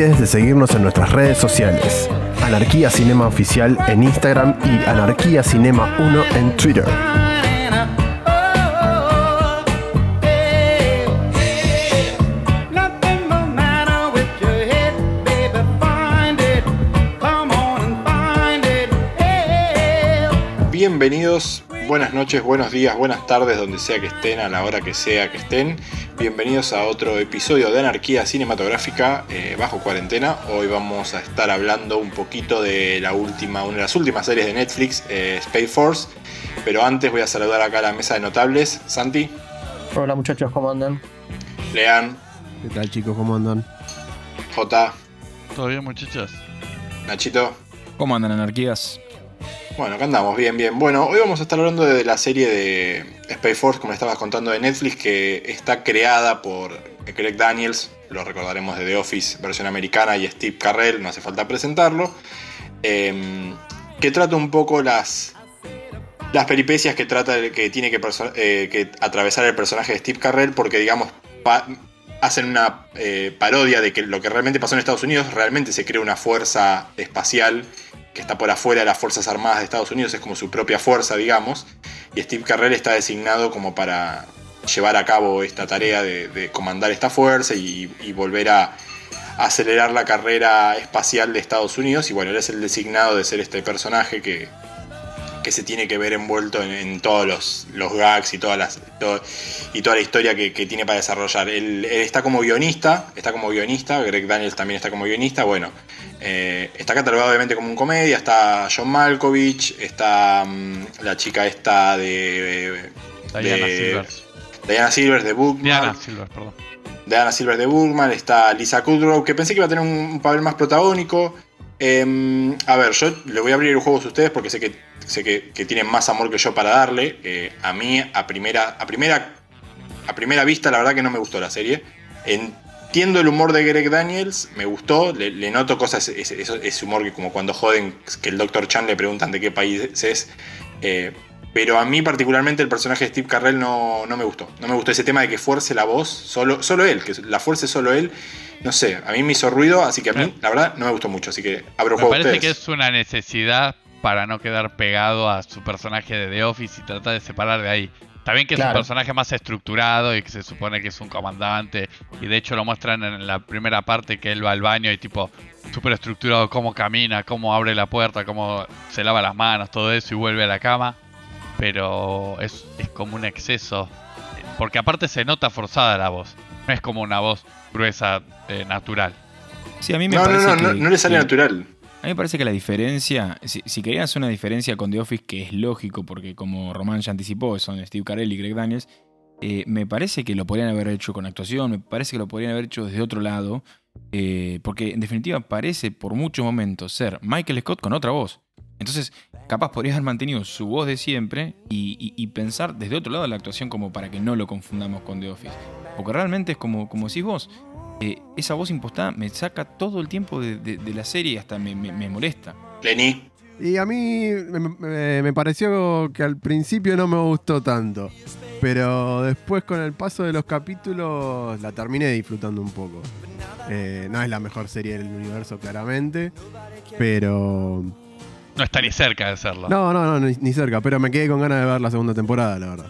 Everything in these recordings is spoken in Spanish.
de seguirnos en nuestras redes sociales. Anarquía Cinema Oficial en Instagram y Anarquía Cinema 1 en Twitter. Bienvenidos, buenas noches, buenos días, buenas tardes, donde sea que estén, a la hora que sea que estén. Bienvenidos a otro episodio de Anarquía Cinematográfica eh, bajo cuarentena. Hoy vamos a estar hablando un poquito de la última, una de las últimas series de Netflix, eh, Space Force. Pero antes voy a saludar acá a la mesa de notables. Santi. Hola muchachos, ¿cómo andan? Lean. ¿Qué tal chicos? ¿Cómo andan? J. ¿Todo bien muchachos? Nachito. ¿Cómo andan anarquías? Bueno, acá andamos, bien, bien. Bueno, hoy vamos a estar hablando de la serie de Space Force, como estabas contando, de Netflix, que está creada por Greg Daniels, lo recordaremos de The Office, versión americana, y Steve Carrell, no hace falta presentarlo, eh, que trata un poco las, las peripecias que trata que tiene que, eh, que, atravesar el personaje de Steve Carrell, porque digamos, hacen una eh, parodia de que lo que realmente pasó en Estados Unidos, realmente se crea una fuerza espacial que está por afuera de las Fuerzas Armadas de Estados Unidos, es como su propia fuerza, digamos, y Steve Carrell está designado como para llevar a cabo esta tarea de, comandar esta fuerza y, volver a, acelerar la carrera espacial de Estados Unidos, y bueno, él es el designado de ser este personaje que, que se tiene que ver envuelto en, todos los, los, gags y, todas las, y toda la historia que, tiene para desarrollar. Él, está como guionista, está como guionista, Greg Daniels también está como guionista, bueno, eh, está catalogado obviamente como un comedia, está John Malkovich, está mm, la chica esta de... Diana Silvers. Diana Silvers de Bookman. Diana Silvers, perdón. Diana Silvers de Bookman, está Lisa Kudrow, que pensé que iba a tener un, papel más protagónico. Em, a ver, yo le voy a abrir el juego a ustedes porque sé que, sé que, tienen más amor que yo para darle. Eh, a mí, a primera, a, primera, a primera vista, la verdad que no me gustó la serie. En, Entiendo el humor de Greg Daniels, me gustó, le, noto cosas, ese, humor que como cuando joden que el Dr. Chan le preguntan de qué país es. Eh, pero a mí particularmente el personaje de Steve Carrell no, no, me gustó. No me gustó ese tema de que fuerce la voz, solo, solo él, que la fuerce solo él. No sé, a mí me hizo ruido, así que a mí, la verdad, no me gustó mucho. Así que abro me juego parece ustedes. que es una necesidad para no quedar pegado a su personaje de The Office y tratar de separar de ahí. Está bien que es un personaje más estructurado y que se supone que es un comandante. Y de hecho lo muestran en la primera parte que él va al baño y tipo súper estructurado cómo camina, cómo abre la puerta, cómo se lava las manos, todo eso y vuelve a la cama. Pero es, como un exceso. Porque aparte se nota forzada la voz. No es como una voz gruesa, eh, natural. Sí, a mí me no, parece no, no, no, le sale natural. A mí me parece que la diferencia, si, si querían hacer una diferencia con The Office, que es lógico, porque como Román ya anticipó, son Steve Carell y Greg Daniels, eh, me parece que lo podrían haber hecho con actuación, me parece que lo podrían haber hecho desde otro lado, eh, porque en definitiva parece por muchos momentos ser Michael Scott con otra voz. Entonces, capaz podría haber mantenido su voz de siempre y, pensar desde otro lado la actuación como para que no lo confundamos con The Office. Porque realmente es como, como decís vos, eh, esa voz impostada me saca todo el tiempo de, la serie y hasta me, molesta. Lenny. Y a mí me, pareció que al principio no me gustó tanto. Pero después con el paso de los capítulos la terminé disfrutando un poco. Eh, no es la mejor serie del universo, claramente. Pero. No está ni cerca de serlo. No, no, no, ni cerca. Pero me quedé con ganas de ver la segunda temporada, la verdad.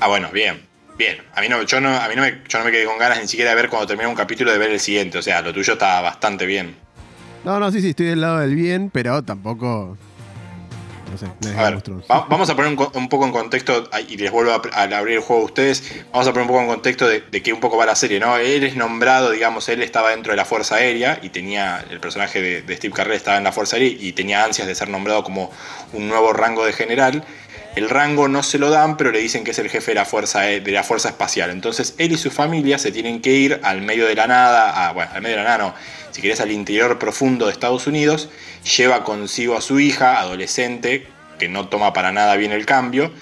Ah, bueno, bien. Bien, a mí, no, yo, no, a mí no me, yo no me quedé con ganas ni siquiera de ver cuando termina un capítulo de ver el siguiente. O sea, lo tuyo está bastante bien. No, no, sí, sí, estoy del lado del bien, pero tampoco. No sé, a ver, vamos a poner un, poco en contexto, y les vuelvo a, abrir el juego a ustedes. Vamos a poner un poco en contexto de, qué un poco va la serie, ¿no? Él es nombrado, digamos, él estaba dentro de la Fuerza Aérea y tenía. El personaje de, de Steve Carrell estaba en la Fuerza Aérea y tenía ansias de ser nombrado como un nuevo rango de general. El rango no se lo dan, pero le dicen que es el jefe de la fuerza, de la fuerza espacial. Entonces él y su familia se tienen que ir al medio de la nada, bueno, al medio de la nada no, si querés al interior profundo de Estados Unidos, lleva consigo a su hija, adolescente, que no toma para nada bien el cambio,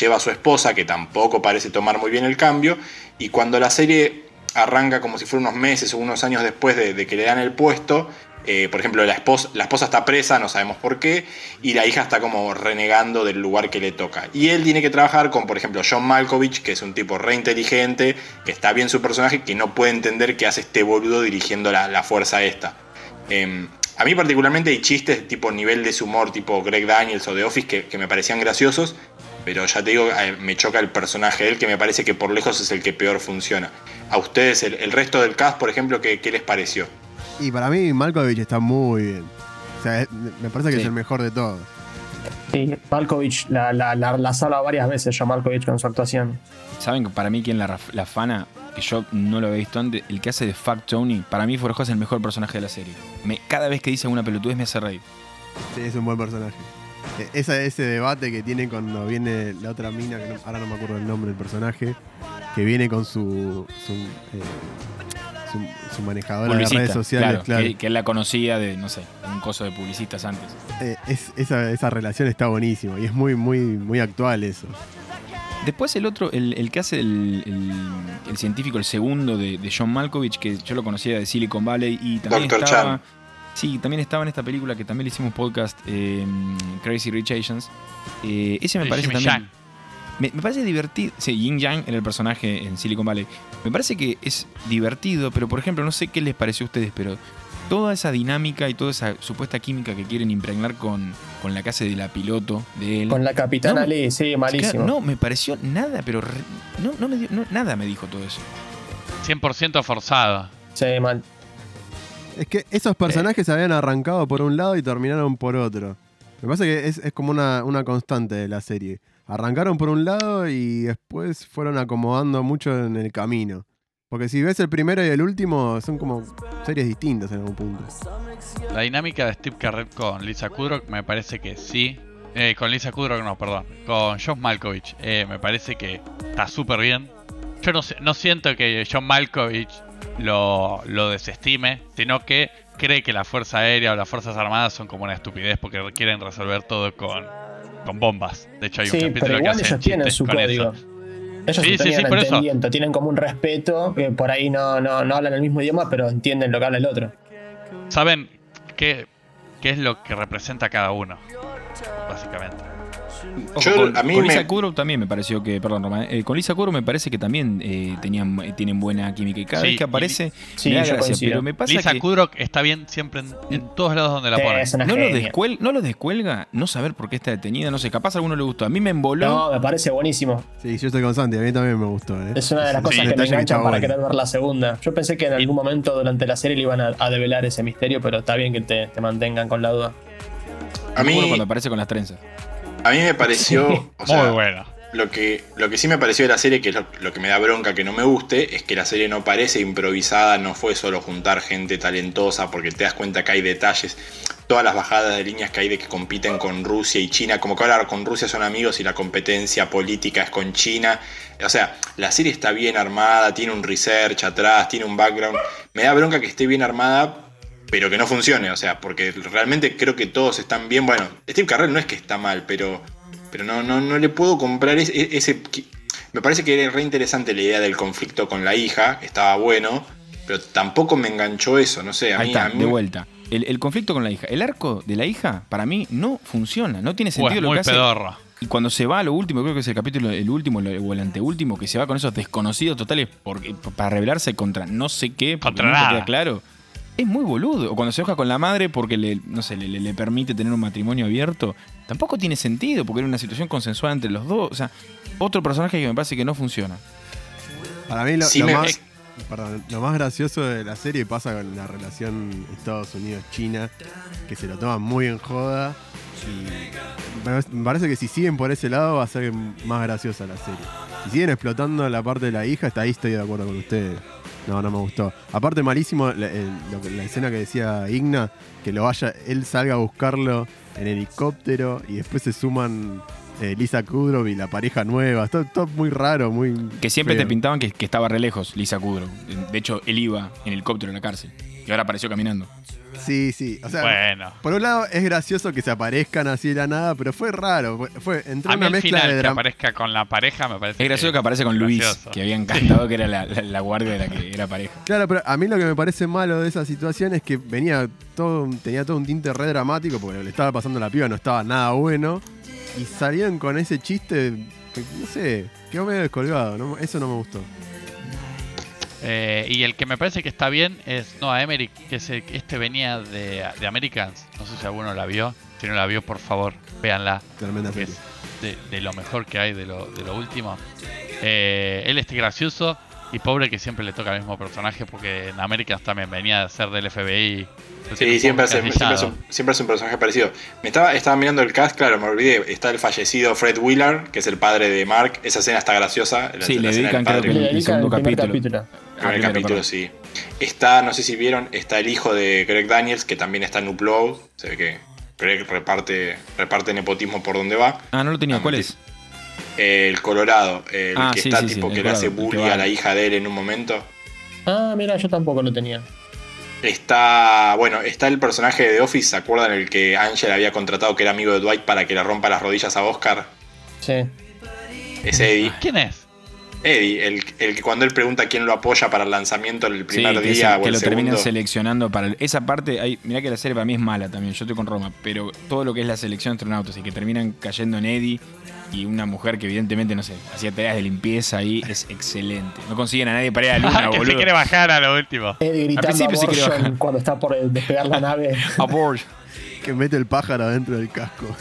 lleva a su esposa, que tampoco parece tomar muy bien el cambio, y cuando la serie arranca como si fuera unos meses o unos años después de, que le dan el puesto, eh, por ejemplo, la esposa, la esposa está presa, no sabemos por qué, y la hija está como renegando del lugar que le toca. Y él tiene que trabajar con, por ejemplo, John Malkovich, que es un tipo re inteligente, que está bien su personaje, que no puede entender qué hace este boludo dirigiendo la, fuerza esta. Em, a mí particularmente hay chistes tipo nivel de humor tipo Greg Daniels o The Office que, me parecían graciosos, pero ya te digo, eh, me choca el personaje de él que me parece que por lejos es el que peor funciona. A ustedes, el, resto del cast, por ejemplo, ¿qué, les pareció? Y para mí Malkovich está muy bien. O sea, me parece que es el mejor de todos. Sí, Malkovich la, la, la, sala varias veces ya Malkovich con su actuación. ¿Saben que para mí quien la, la fana yo no lo había visto antes, el que hace de Fuck Tony, para mí Forjo es el mejor personaje de la serie. Me, cada vez que dice una pelotudez me hace reír. Sí, es un buen personaje. E, ese debate que tiene cuando viene la otra mina, que ahora no me acuerdo el nombre del personaje, que viene con su, su, eh, manejadora de redes sociales. Claro, Que, él la conocía de, no sé, un coso de publicistas antes. Eh, esa, esa relación está buenísima y es muy, muy, muy actual eso. Después el otro, el, que hace el, científico, el segundo de, John Malkovich, que yo lo conocía de Silicon Valley y también estaba... Sí, también estaba en esta película que también le hicimos podcast, em, Crazy Rich Asians. Eh, ese me parece también... Me, parece divertido. Sí, Yin Yang era el personaje en Silicon Valley. Me parece que es divertido, pero por ejemplo, no sé qué les pareció a ustedes, pero toda esa dinámica y toda esa supuesta química que quieren impregnar con, con la casa de la piloto de él. Con la capitana Lee, sí, malísimo. no, me pareció nada, pero no, no me dio, nada me dijo todo eso. 100% forzado. Sí, mal. Es que esos personajes se habían arrancado por un lado y terminaron por otro. Me pasa que es, es como una, una constante de la serie. Arrancaron por un lado y después fueron acomodando mucho en el camino. Porque si ves el primero y el último, son como series distintas en algún punto. La dinámica de Steve Carrell con Lisa Kudrow me parece que sí. Eh, con Lisa Kudrow no, perdón. Con John Malkovich eh, me parece que está súper bien. Yo no, no siento que John Malkovich lo, lo desestime, sino que cree que la Fuerza Aérea o las Fuerzas Armadas son como una estupidez porque quieren resolver todo con, con bombas. De hecho, hay un capítulo que hace chistes su con eso. Ellos sí, sí, entendimiento, tienen como un respeto, por ahí no, no, no hablan el mismo idioma, pero entienden lo que habla el otro. Saben qué, qué es lo que representa cada uno, básicamente con, a mí Lisa Kudrow también me pareció que, perdón, Roma, eh, con Lisa Kudrow me parece que también eh, tenían, eh, tienen buena química y cada vez que aparece sí, me da pero me pasa Lisa Kudrow está bien siempre en, todos lados donde la ponen. No lo, no lo descuelga no saber por qué está detenida, no sé, capaz a alguno le gustó. A mí me emboló. No, me parece buenísimo. Sí, yo estoy con Santi, a mí también me gustó. Es una de las cosas que me enganchan para querer ver la segunda. Yo pensé que en algún momento durante la serie le iban a, develar ese misterio, pero está bien que te, te mantengan con la duda. A mí cuando aparece con las trenzas. A mí me pareció. O sea, Muy bueno. Lo que, lo que sí me pareció de la serie, que es lo, que me da bronca que no me guste, es que la serie no parece improvisada, no fue solo juntar gente talentosa, porque te das cuenta que hay detalles. Todas las bajadas de líneas que hay de que compiten con Rusia y China, como que ahora con Rusia son amigos y la competencia política es con China. O sea, la serie está bien armada, tiene un research atrás, tiene un background. Me da bronca que esté bien armada, pero que no funcione, o sea, porque realmente creo que todos están bien. Bueno, Steve Carrell no es que está mal, pero, pero no, no, no le puedo comprar ese, ese, Me parece que era re interesante la idea del conflicto con la hija, estaba bueno, pero tampoco me enganchó eso, no sé. A Ahí está, de vuelta. El, conflicto con la hija. El arco de la hija, para mí, no funciona. No tiene sentido lo que hace. Y cuando se va a lo último, creo que es el capítulo, el último o el anteúltimo, que se va con esos desconocidos totales para rebelarse contra no sé qué, porque no queda claro es muy boludo. O cuando se enoja con la madre porque le, no sé, le, permite tener un matrimonio abierto, tampoco tiene sentido porque era una situación consensuada entre los dos. O sea, otro personaje que me parece que no funciona. Para mí lo, más, lo más gracioso de la serie pasa con la relación Estados Unidos-China, que se lo toman muy en joda. Y me parece que si siguen por ese lado va a ser más graciosa la serie. Si siguen explotando la parte de la hija, está ahí estoy de acuerdo con ustedes. No, no me gustó. Aparte, malísimo la, escena que decía Igna, que lo vaya, él salga a buscarlo en helicóptero y después se suman eh, Lisa Kudrow y la pareja nueva. Todo, todo muy raro, muy. Que siempre te pintaban que, que estaba re lejos Lisa Kudrow. De hecho, él iba en helicóptero en la cárcel. Y ahora apareció caminando. Sí, sí. O sea, Bueno. por un lado es gracioso que se aparezcan así de la nada, pero fue raro. Fue, fue entró A una mezcla final de que aparezca con la pareja me parece Es gracioso que aparece con Luis, gracioso. que había encantado que era la, la- la guardia de la que era pareja. Claro, pero a mí lo que me parece malo de esa situación es que venía todo, tenía todo un tinte re dramático porque le estaba pasando a la piba, no estaba nada bueno. Y salieron con ese chiste, que, no sé, quedó medio descolgado, ¿no? eso no me gustó. Eh, y el que me parece que está bien es Noah Emmerich, que es el- este venía de, de Americans. No sé si alguno la vio. Si no la vio, por favor, véanla. Tremenda que es de, de lo mejor que hay, de lo, de lo último. Eh, él es gracioso y pobre que siempre le toca al mismo personaje porque en Americans también venía a ser del FBI. Sí, siempre hace, siempre, es encasillado. un, siempre es un personaje parecido. Me estaba, estaba mirando el cast, claro, me olvidé. Está el fallecido Fred Willard, que es el padre de Mark. Esa escena está graciosa. la- Sí, la le dedican, creo padre. que Le el dedican segundo el primer capítulo. capítulo. El Ah, primer capítulo, sí. Está, no sé si vieron, está el hijo de Greg Daniels, que también está en Upload. Se ve que Greg reparte, reparte nepotismo por donde va. Ah, no lo tenía. ¿Cuál es? El Colorado, el Ah, que sí, está sí, tipo que le hace bullying a la hija de él en un momento. Ah, mira, yo tampoco lo tenía. Está, bueno, está el personaje de The Office, ¿se acuerdan? El que Angel había contratado que era amigo de Dwight para que le rompa las rodillas a Oscar. Sí. Es Eddie. ¿Quién es? Eddie, el, el que cuando él pregunta quién lo apoya para el lanzamiento el Sí, primer que, es día o que el lo segundo. terminan seleccionando para el- esa parte. Hay, mirá que la serie para mí es mala también. Yo estoy con Roma, pero todo lo que es la selección de astronautas y que terminan cayendo en Eddie y una mujer que evidentemente no sé hacía tareas de limpieza ahí es excelente. No consiguen a nadie para ir a la luna, Ah, que se boludo. quiere bajar a lo último. Eddie gritando principio bajar. cuando está por despegar la nave. Abort. Que mete el pájaro adentro del casco.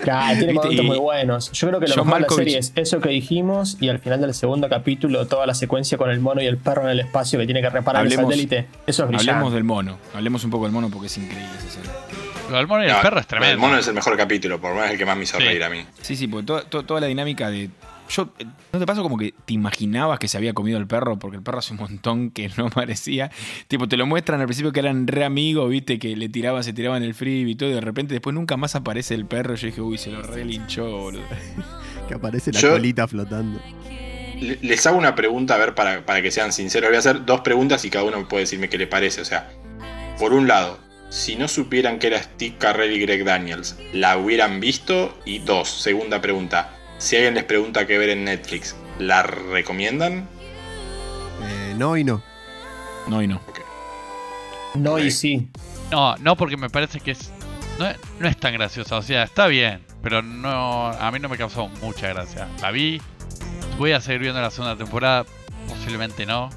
Claro, tiene momentos y- muy buenos. Yo creo que lo John mejor de la serie es eso que dijimos y al final del segundo capítulo toda la secuencia con el mono y el perro en el espacio que tiene que reparar Hablemos- el satélite. Eso es brillante. Hablemos del mono. Hablemos un poco del mono porque es increíble esa serie. Lo del mono y el No, perro es El tremendo. mono es el mejor capítulo, por lo menos el que más me hizo Sí. reír a mí. Sí, sí, porque toda- toda la dinámica de. Yo, ¿No te pasa como que te imaginabas que se había comido el perro? Porque el perro hace un montón que no parecía. Tipo, te lo muestran al principio que eran re amigos, viste, que le tiraban, se tiraban el freebie y todo, y de repente después nunca más aparece el perro. Yo dije, uy, se lo relinchó, boludo. Que aparece la Yo- colita flotando. Le- Les hago una pregunta, a ver, para, para que sean sinceros. Voy a hacer dos preguntas y cada uno puede decirme qué le parece. O sea, por un lado, si no supieran que era Steve Carrell y Greg Daniels, ¿la hubieran visto? Y dos, segunda pregunta. Si alguien les pregunta qué ver en Netflix, ¿la recomiendan? Eh, no y no. No y no. No y sí. No, no porque me parece que es no, es no es tan graciosa. O sea, está bien, pero no a mí no me causó mucha gracia. La vi, voy a seguir viendo la segunda temporada, posiblemente no,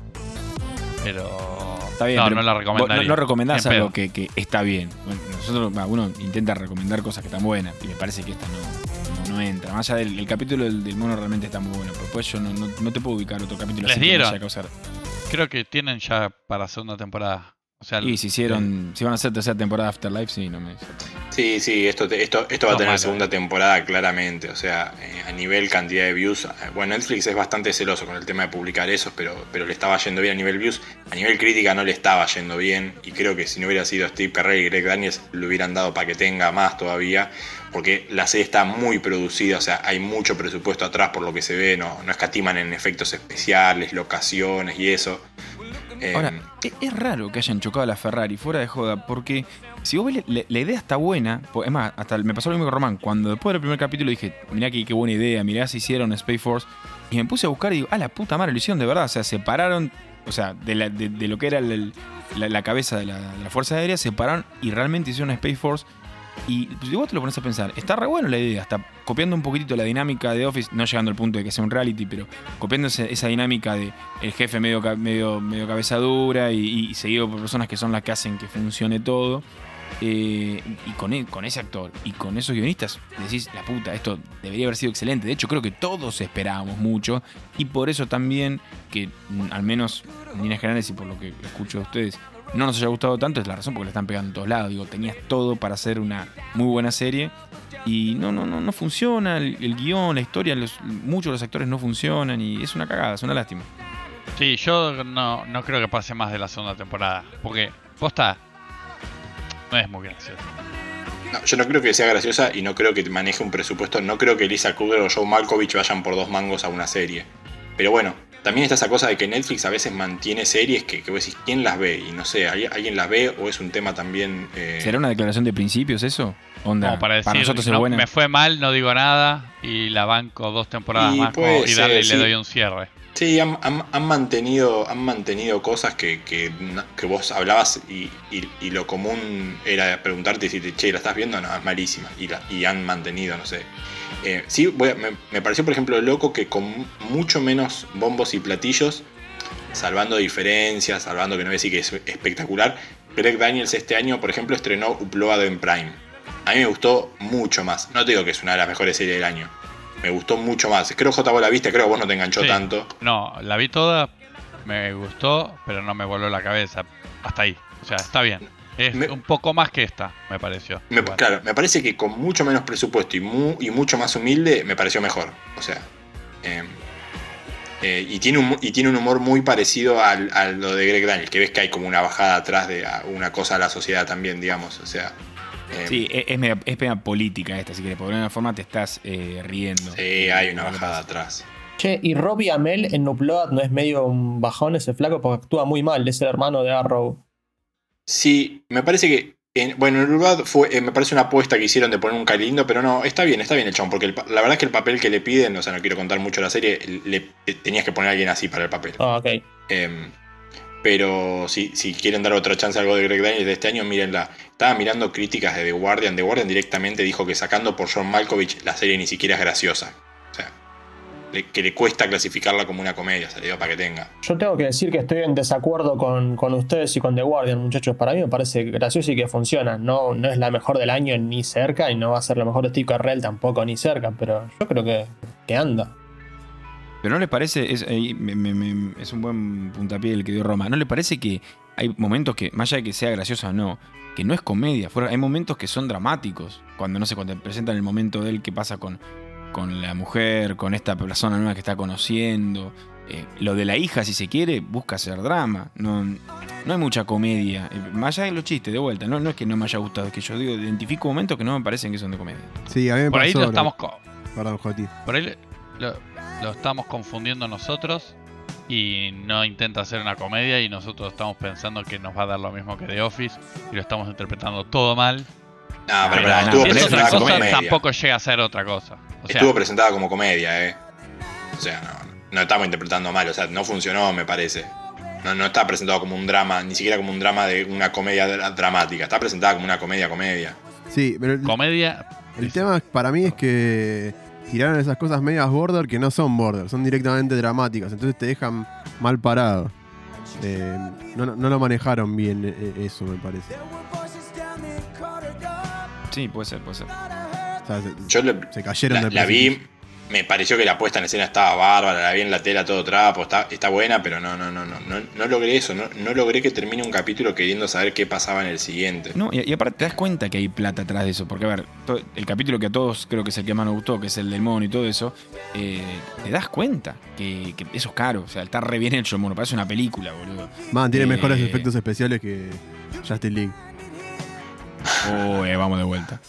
pero Está bien, no, pero no la recomendaría. No, no recomendás algo que, que está bien. Bueno, nosotros, uno intenta recomendar cosas que están buenas y me parece que esta no, no, no entra. Más allá del el capítulo del, del mono realmente está muy bueno, pero después yo no, no, no te puedo ubicar otro capítulo Les así que no dieron. haya causar. Creo que tienen ya para segunda temporada. O sea, Y si hicieron, si van a hacer tercera temporada de Afterlife, sí, no me. Sí, sí, esto, esto, esto va a tener segunda temporada claramente. O sea, eh, a nivel cantidad de views. eh, Bueno, Netflix es bastante celoso con el tema de publicar esos, pero, pero le estaba yendo bien a nivel views. A nivel crítica no le estaba yendo bien. Y creo que si no hubiera sido Steve Carell y Greg Daniels, le hubieran dado para que tenga más todavía. Porque la serie está muy producida, o sea, hay mucho presupuesto atrás por lo que se ve. No, no escatiman en efectos especiales, locaciones y eso. Eh, Ahora, e- es raro que hayan chocado a la Ferrari, fuera de joda, porque si vos ves, la, la idea está buena. Es más, hasta me pasó lo mismo con Román. Cuando después del primer capítulo dije, mirá qué, qué buena idea, mirá si hicieron Space Force. Y me puse a buscar y digo, ah, la puta madre, lo hicieron de verdad. O sea, separaron, o sea, de, la- de- de lo que era el- la, la cabeza de la, de la Fuerza Aérea, separaron y realmente hicieron Space Force. Y pues, vos te lo pones a pensar, está re bueno la idea, está copiando un poquitito la dinámica de Office, no llegando al punto de que sea un reality, pero copiando esa dinámica de el jefe medio, medio, medio cabeza dura y, y seguido por personas que son las que hacen que funcione todo. Eh, y con, e- con ese actor y con esos guionistas, decís, la puta, esto debería haber sido excelente. De hecho, creo que todos esperábamos mucho. Y por eso también, que mm, al menos en líneas generales y por lo que escucho de ustedes, no nos haya gustado tanto, es la razón porque le están pegando en todos lados. Digo, tenías todo para hacer una muy buena serie. Y no, no, no, no funciona el, el guion, la historia, los- muchos de los actores no funcionan y es una cagada, es una lástima. Sí, yo no, no creo que pase más de la segunda temporada. Porque, posta, no es muy gracioso. yo no creo que sea graciosa y no creo que maneje un presupuesto. No creo que Lisa Kruger o Joe Malkovich vayan por dos mangos a una serie. Pero bueno, también está esa cosa de que Netflix a veces mantiene series que, que vos decís, ¿quién las ve? Y no sé, ¿alguien las ve o es un tema también. Eh, ¿Será una declaración de principios eso? Onda, para decir, nosotros me fue mal, no digo nada y la banco dos temporadas más y darle, le doy un cierre. Sí, han, mantenido, han mantenido cosas que, que, vos hablabas y, lo común era preguntarte si te, che, ¿la estás viendo? No, es malísima. Y, y han mantenido, no sé. Eh, sí, me, pareció, por ejemplo, loco que con mucho menos bombos y platillos, salvando diferencias, salvando que no voy a decir que es espectacular, Greg Daniels este año, por ejemplo, estrenó Upload en Prime. A mí me gustó mucho más. No te digo que es una de las mejores series del año, me gustó mucho más. Creo que vos la viste, creo que vos no te enganchó tanto. No, la vi toda, me gustó, pero no me voló la cabeza. Hasta ahí. O sea, está bien. Es un poco más que esta, me pareció. claro, me parece que con mucho menos presupuesto y, y mucho más humilde, me pareció mejor. O sea. Em, eh, y, tiene un, y tiene un humor muy parecido al, a lo de Greg Daniel, que ves que hay como una bajada atrás de una cosa a la sociedad también, digamos. O sea. Eh, sí, es, es, media, política esta, así que por alguna forma te estás eh, riendo. Sí, hay una bajada atrás. Che, y Robbie Amell en Upload no es medio un bajón ese flaco porque actúa muy mal, es el hermano de Arrow. Sí, me parece que. Bueno, en Upload fue, eh, me parece una apuesta que hicieron de poner un cari lindo, pero no, está bien, está bien el chabón, porque la verdad es que el papel que le piden, o sea, no quiero contar mucho la serie, le, tenías que poner a alguien así para el papel. Ah, ok. Em, pero si, si quieren dar otra chance a algo de Greg Daniels de este año, mírenla. Estaba mirando críticas de The Guardian. The Guardian directamente dijo que sacando por John Malkovich, la serie ni siquiera es graciosa. Que le cuesta clasificarla como una comedia, se dio para que tenga. Yo tengo que decir que estoy en desacuerdo con, ustedes y con The Guardian, muchachos. Para mí me parece gracioso y que funciona. No, no es la mejor del año ni cerca y no va a ser la mejor de Steve Carrell tampoco ni cerca, pero yo creo que, que anda. Pero no le parece, es, es un buen puntapié el que dio Roma, ¿no le parece que hay momentos que, más allá de que sea gracioso o no, que no es comedia, hay momentos que son dramáticos, cuando no sé, cuando te presentan el momento de él que pasa con, con la mujer, con esta persona nueva que está conociendo, eh, lo de la hija, si se quiere, busca hacer drama. No, no hay mucha comedia. Eh, más allá de los chistes, de vuelta. No, no es que no me haya gustado, es que yo digo, identifico momentos que no me parecen que son de comedia. Sí, a mí me Por ahí lo estamos. Perdón, Por ahí lo, lo estamos confundiendo nosotros y no intenta hacer una comedia y nosotros estamos pensando que nos va a dar lo mismo que The Office y lo estamos interpretando todo mal. No, pero, como comedia. tampoco llega a ser otra cosa. Estuvo presentada como comedia, eh. O sea, no, no estamos interpretando mal, o sea, no funcionó, me parece. No, no está presentado como un drama, ni siquiera como un drama de una comedia dramática. Está presentada como una comedia comedia. Sí, pero comedia. El tema para mí es que tiraron esas cosas medias border que no son border, son directamente dramáticas, entonces te dejan mal parado. Eh, no, lo manejaron bien eh, eso, me parece. Sí, puede ser, puede ser. Yo se cayeron la, la vi, me pareció que la puesta en escena estaba bárbara, la vi en la tela todo trapo, está, está buena, pero no, no, no, no, no, logré eso, no, logré que termine un capítulo queriendo saber qué pasaba en el siguiente. No, y, aparte te das cuenta que hay plata atrás de eso, porque a ver, el capítulo que a todos creo que es el que más nos gustó, que es el del mono y todo eso, eh, te das cuenta que, eso es caro, o sea, está re bien hecho el mono, parece una película, boludo. Man, tiene mejores eh, efectos especiales que Justin League. Uy, vamos de vuelta.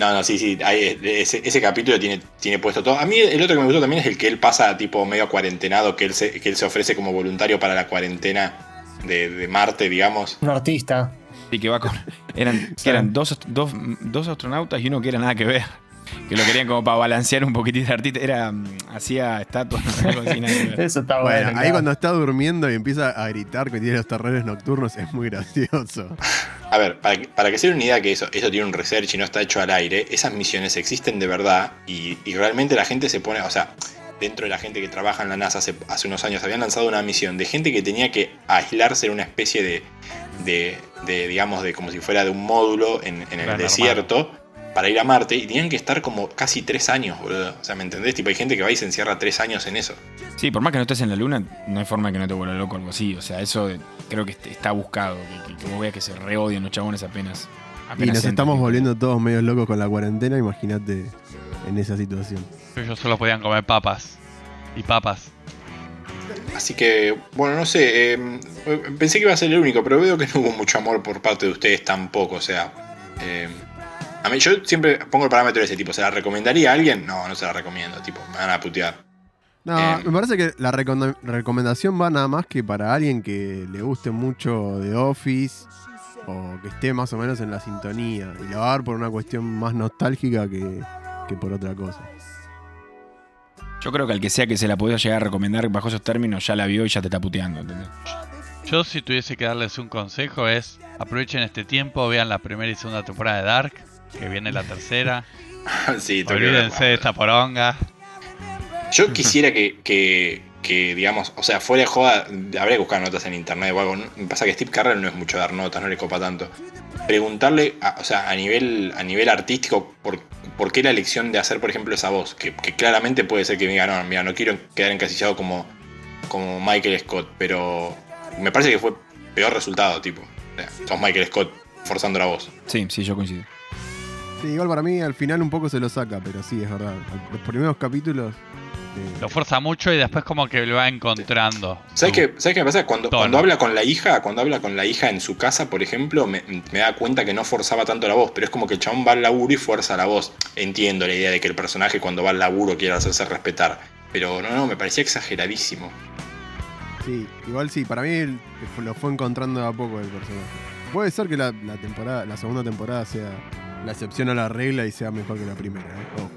No, no, sí, sí. ese, capítulo tiene, tiene puesto todo. A mí el otro que me gustó también es el que él pasa tipo medio cuarentenado, que él se, que él se ofrece como voluntario para la cuarentena de, Marte, digamos. Un artista. Y que va con. Eran, eran dos, dos, dos astronautas y uno que era nada que ver que lo querían como para balancear un poquitito de artista. Era, mm, hacía estatuas, Eso está bueno. ahí cuando está durmiendo y empieza a gritar que tiene los terrores nocturnos es muy gracioso. A ver, para que, se den una idea que eso, eso tiene un research y no está hecho al aire, esas misiones existen de verdad y, realmente la gente se pone, o sea, dentro de la gente que trabaja en la NASA hace, hace, unos años habían lanzado una misión de gente que tenía que aislarse en una especie de, de, digamos, de como si fuera de un módulo en, el desierto para ir a Marte y tenían que estar como casi tres años, boludo. O sea, ¿me entendés? Tipo, hay gente que va y se encierra tres años en eso. Sí, por más que no estés en la luna, no hay forma que no te vuelva loco algo así. O sea, eso creo que está buscado. Que, que, vos veas que se reodian los chabones apenas. y nos estamos volviendo todos medio locos con la cuarentena, imagínate en esa situación. Ellos solo podían comer papas. Y papas. Así que, bueno, no sé. Em, pensé que iba a ser el único, pero veo que no hubo mucho amor por parte de ustedes tampoco. O sea, eh, A mí yo siempre pongo el parámetro de ese tipo. ¿Se la recomendaría a alguien? No, no se la recomiendo. Tipo, me van a putear. No, Eh. me parece que la recom- recomendación va nada más que para alguien que le guste mucho The Office o que esté más o menos en la sintonía. Y la va a ver por una cuestión más nostálgica que, que por otra cosa. Yo creo que al que sea que se la pudiera llegar a recomendar bajo esos términos ya la vio y ya te está puteando, ¿entendés? Yo si tuviese que darles un consejo es aprovechen este tiempo, vean la primera y segunda temporada de Dark, que viene la tercera. sí, Olvídense de esta poronga. Yo quisiera que, que, que, digamos, o sea, fuera de joda, habría que buscar notas en internet o algo. ¿no? Me pasa que Steve Carrell no es mucho dar notas, no le copa tanto. Preguntarle, a- o sea, a nivel, a nivel artístico, por, por qué la elección de hacer, por ejemplo, esa voz, que, que claramente puede ser que me diga, no, mira, no quiero quedar encasillado como, como Michael Scott, pero me parece que fue peor resultado, tipo. O sea, sos Michael Scott forzando la voz. Sí, sí, yo coincido. Sí, igual para mí al final un poco se lo saca, pero sí, es verdad. Los primeros capítulos. eh, Lo fuerza mucho y después como que lo va encontrando. ¿Sabes qué, ¿Sabes qué me pasa? Cuando, cuando habla con la hija, cuando habla con la hija en su casa, por ejemplo, me, me da cuenta que no forzaba tanto la voz, pero es como que el chabón va al laburo y fuerza la voz. Entiendo la idea de que el personaje cuando va al laburo quiere hacerse respetar. Pero no, no, me parecía exageradísimo. Sí, igual sí, para mí lo fue encontrando de a poco el personaje. Puede ser que la, la temporada, la segunda temporada sea la excepción a la regla y sea mejor que la primera. ¿eh? Ojo.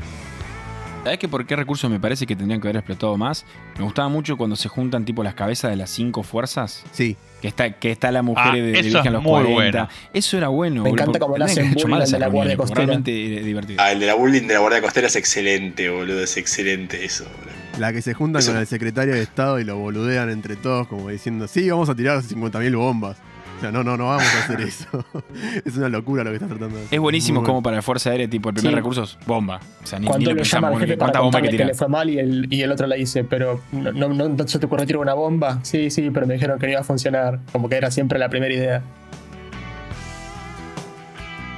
¿Sabes que por qué recursos me parece que tendrían que haber explotado más? Me gustaba mucho cuando se juntan tipo las cabezas de las cinco fuerzas. Sí, Que está, que está la mujer Ah, de, de los muy 40. bueno. Eso era bueno. Me boludo, encanta le tendrían hacen bullying de la Guardia Costera. Realmente divertido. Ah, el de la bullying de la Guardia Costera es excelente, boludo. Es excelente eso, boludo. la que se juntan Eso- con el secretario de Estado y lo boludean entre todos como diciendo, sí, vamos a tirar 50.000 bombas. Sea, no, no, no vamos a hacer eso. es una locura lo que están tratando de hacer. Es buenísimo Muy como bueno. para la Fuerza Aérea, tipo, el primer Sí. recurso es bomba. O sea, ni, ni Cuando lo lo llama jefe para ¿Cuántas bombas hay contarle que que, le fue mal y el, y el otro le dice, pero no, no, no, ¿no se te ocurrió tirar una bomba? Sí, sí, pero me dijeron que no iba a funcionar. Como que era siempre la primera idea.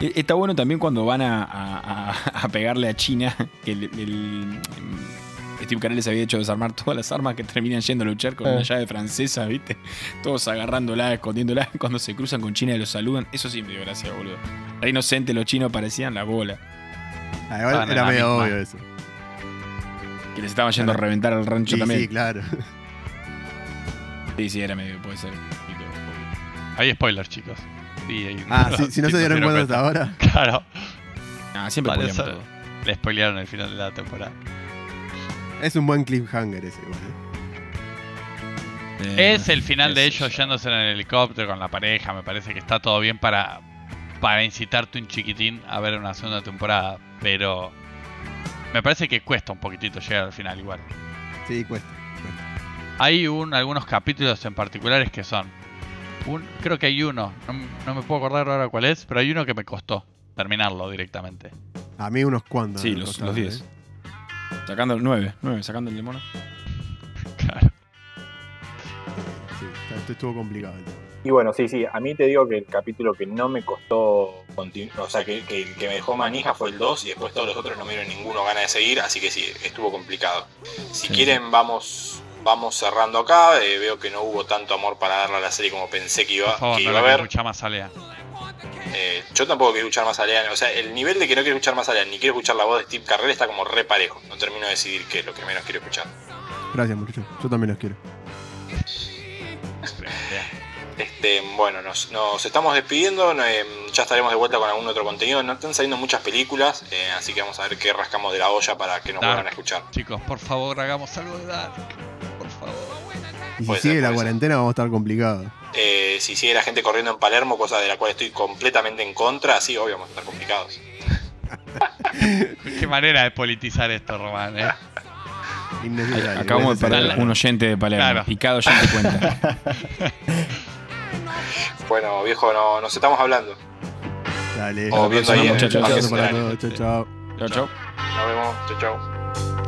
Eh, Está bueno también cuando van a, a- a- a pegarle a China, que el, el- Steve Carell les había hecho desarmar todas las armas que terminan yendo a luchar con Eh. una llave francesa, ¿viste? Todos agarrándola, escondiéndola, cuando se cruzan con China y los saludan. Eso sí me dio gracia, boludo. Re inocente los chinos parecían la bola. Ah, igual Estaban en era medio misma. obvio eso. Que les estaban yendo a reventar al rancho Sí, también. sí, claro. Sí, sí, era medio, puede ser. Hay spoilers, chicos. Sí, hay- Ah, si, si no se dieron cuenta hasta ahora. Claro, Ah, siempre Vale, todo. le spoilearon el final de la temporada. Es un buen cliffhanger ese, igual. ¿eh? Eh, Es el final de ellos yo. yéndose en el helicóptero con la pareja. Me parece que está todo bien para, para incitarte un chiquitín a ver una segunda temporada. Pero me parece que cuesta un poquitito llegar al final igual. Sí, cuesta. cuesta. Hay un, algunos capítulos en particulares que son. Un, creo que hay uno, no, no me puedo acordar ahora cuál es, pero hay uno que me costó terminarlo directamente. A mí unos cuantos. Sí, los 10. Sacando el 9, 9, sacando el demonio. Claro. Sí, esto estuvo complicado. el tema. Y bueno, sí, sí, a mí te digo que el capítulo que no me costó, o sea, que, que, que me dejó manija fue el 2 y después todos los otros no me dieron ninguno gana de seguir, así que sí, estuvo complicado. Si Sí. quieren, vamos vamos cerrando acá. eh, veo que no hubo tanto amor para darle a la serie como pensé que iba, Por favor, que no iba a haber. escucha más a Lea. Eh, yo tampoco quiero escuchar más a Lean. O sea, el nivel de que no quiero escuchar más a Lean ni quiero escuchar la voz de Steve Carrell está como re parejo. No termino de decidir qué es lo que menos quiero escuchar. Gracias, muchachos. Yo también los quiero. Este, bueno, nos, nos estamos despidiendo. eh, ya estaremos de vuelta con algún otro contenido. No están saliendo muchas películas, eh, así que vamos a ver qué rascamos de la olla para que nos Dark. vuelvan a escuchar. Chicos, por favor, hagamos algo de Dark. Y si Puede sigue ser, la cuarentena, vamos a estar complicados. Eh, si sigue la gente corriendo en Palermo, cosa de la cual estoy completamente en contra, sí, obvio, vamos a estar complicados. Qué manera de politizar esto, Román, eh. Innecesario. Acabamos de perder un oyente de Palermo. Claro. Y cada oyente cuenta. Bueno, viejo, no, nos estamos hablando. Dale. O viendo ahí muchachos. Un abrazo espacio para escenario. todos. Chao, chao. Chau, chau. Nos vemos. Chau, chau.